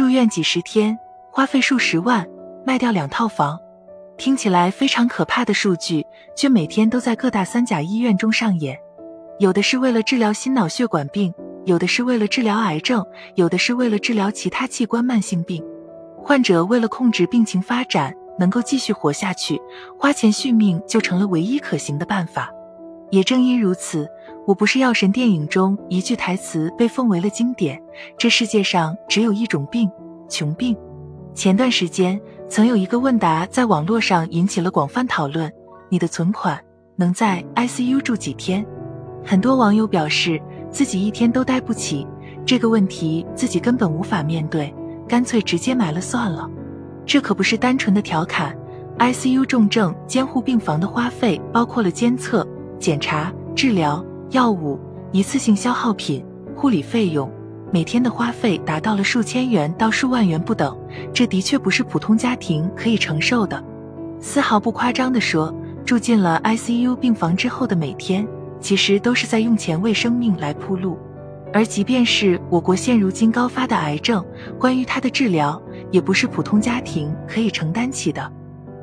住院几十天，花费数十万，卖掉两套房，听起来非常可怕的数据，却每天都在各大三甲医院中上演。有的是为了治疗心脑血管病，有的是为了治疗癌症，有的是为了治疗其他器官慢性病。患者为了控制病情发展，能够继续活下去，花钱续命就成了唯一可行的办法。也正因如此，我不是药神电影中一句台词被奉为了经典：这世界上只有一种病，穷病。前段时间曾有一个问答在网络上引起了广泛讨论：你的存款能在 ICU 住几天？很多网友表示自己一天都待不起这个问题，自己根本无法面对，干脆直接埋了算了。这可不是单纯的调侃。ICU 重症监护病房的花费包括了监测、检查、治疗、药物、一次性消耗品、护理费用，每天的花费达到了数千元到数万元不等。这的确不是普通家庭可以承受的。丝毫不夸张地说，住进了 ICU 病房之后的每天。其实都是在用钱为生命来铺路，而即便是我国现如今高发的癌症，关于它的治疗，也不是普通家庭可以承担起的。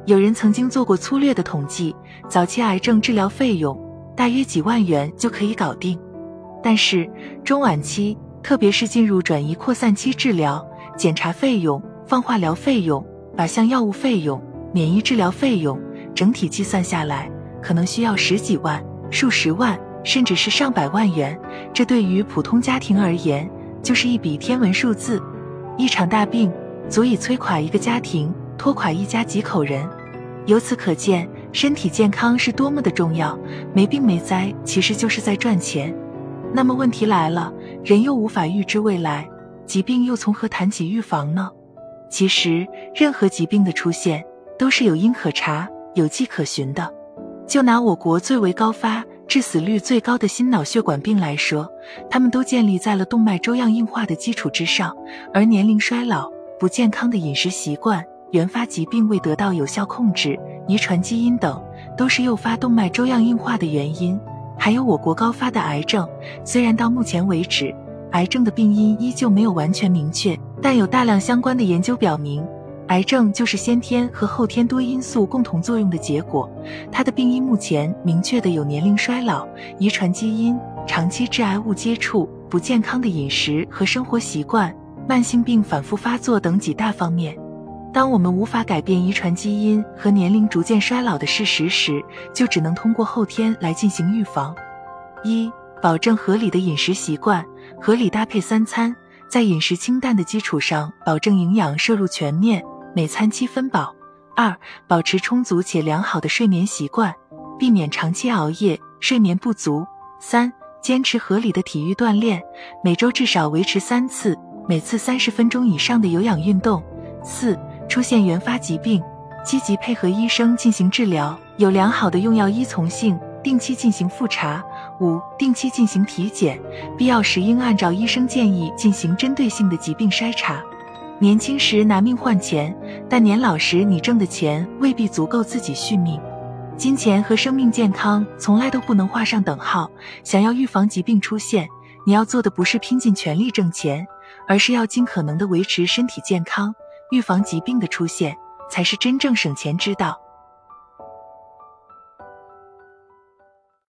有人曾经做过粗略的统计，早期癌症治疗费用大约几万元就可以搞定，但是中晚期，特别是进入转移扩散期治疗，检查费用、放化疗费用、靶向药物费用、免疫治疗费用，整体计算下来，可能需要十几万。数十万，甚至是上百万元，这对于普通家庭而言就是一笔天文数字。一场大病足以摧垮一个家庭，拖垮一家几口人。由此可见，身体健康是多么的重要。没病没灾，其实就是在赚钱。那么问题来了，人又无法预知未来，疾病又从何谈起预防呢？其实，任何疾病的出现都是有因可查、有迹可循的。就拿我国最为高发、致死率最高的心脑血管病来说，它们都建立在了动脉粥样硬化的基础之上，而年龄衰老、不健康的饮食习惯、原发疾病未得到有效控制、遗传基因等，都是诱发动脉粥样硬化的原因。还有我国高发的癌症，虽然到目前为止，癌症的病因依旧没有完全明确，但有大量相关的研究表明。癌症就是先天和后天多因素共同作用的结果，它的病因目前明确的有年龄衰老、遗传基因、长期致癌物接触、不健康的饮食和生活习惯、慢性病反复发作等几大方面。当我们无法改变遗传基因和年龄逐渐衰老的事实时，就只能通过后天来进行预防。一、保证合理的饮食习惯，合理搭配三餐，在饮食清淡的基础上，保证营养摄入全面。每餐七分饱。二、保持充足且良好的睡眠习惯，避免长期熬夜、睡眠不足。三、坚持合理的体育锻炼，每周至少维持三次，每次三十分钟以上的有氧运动。四、出现原发疾病，积极配合医生进行治疗，有良好的用药依从性，定期进行复查。五、定期进行体检，必要时应按照医生建议进行针对性的疾病筛查。年轻时拿命换钱，但年老时你挣的钱未必足够自己续命。金钱和生命健康从来都不能画上等号。想要预防疾病出现，你要做的不是拼尽全力挣钱，而是要尽可能的维持身体健康。预防疾病的出现，才是真正省钱之道。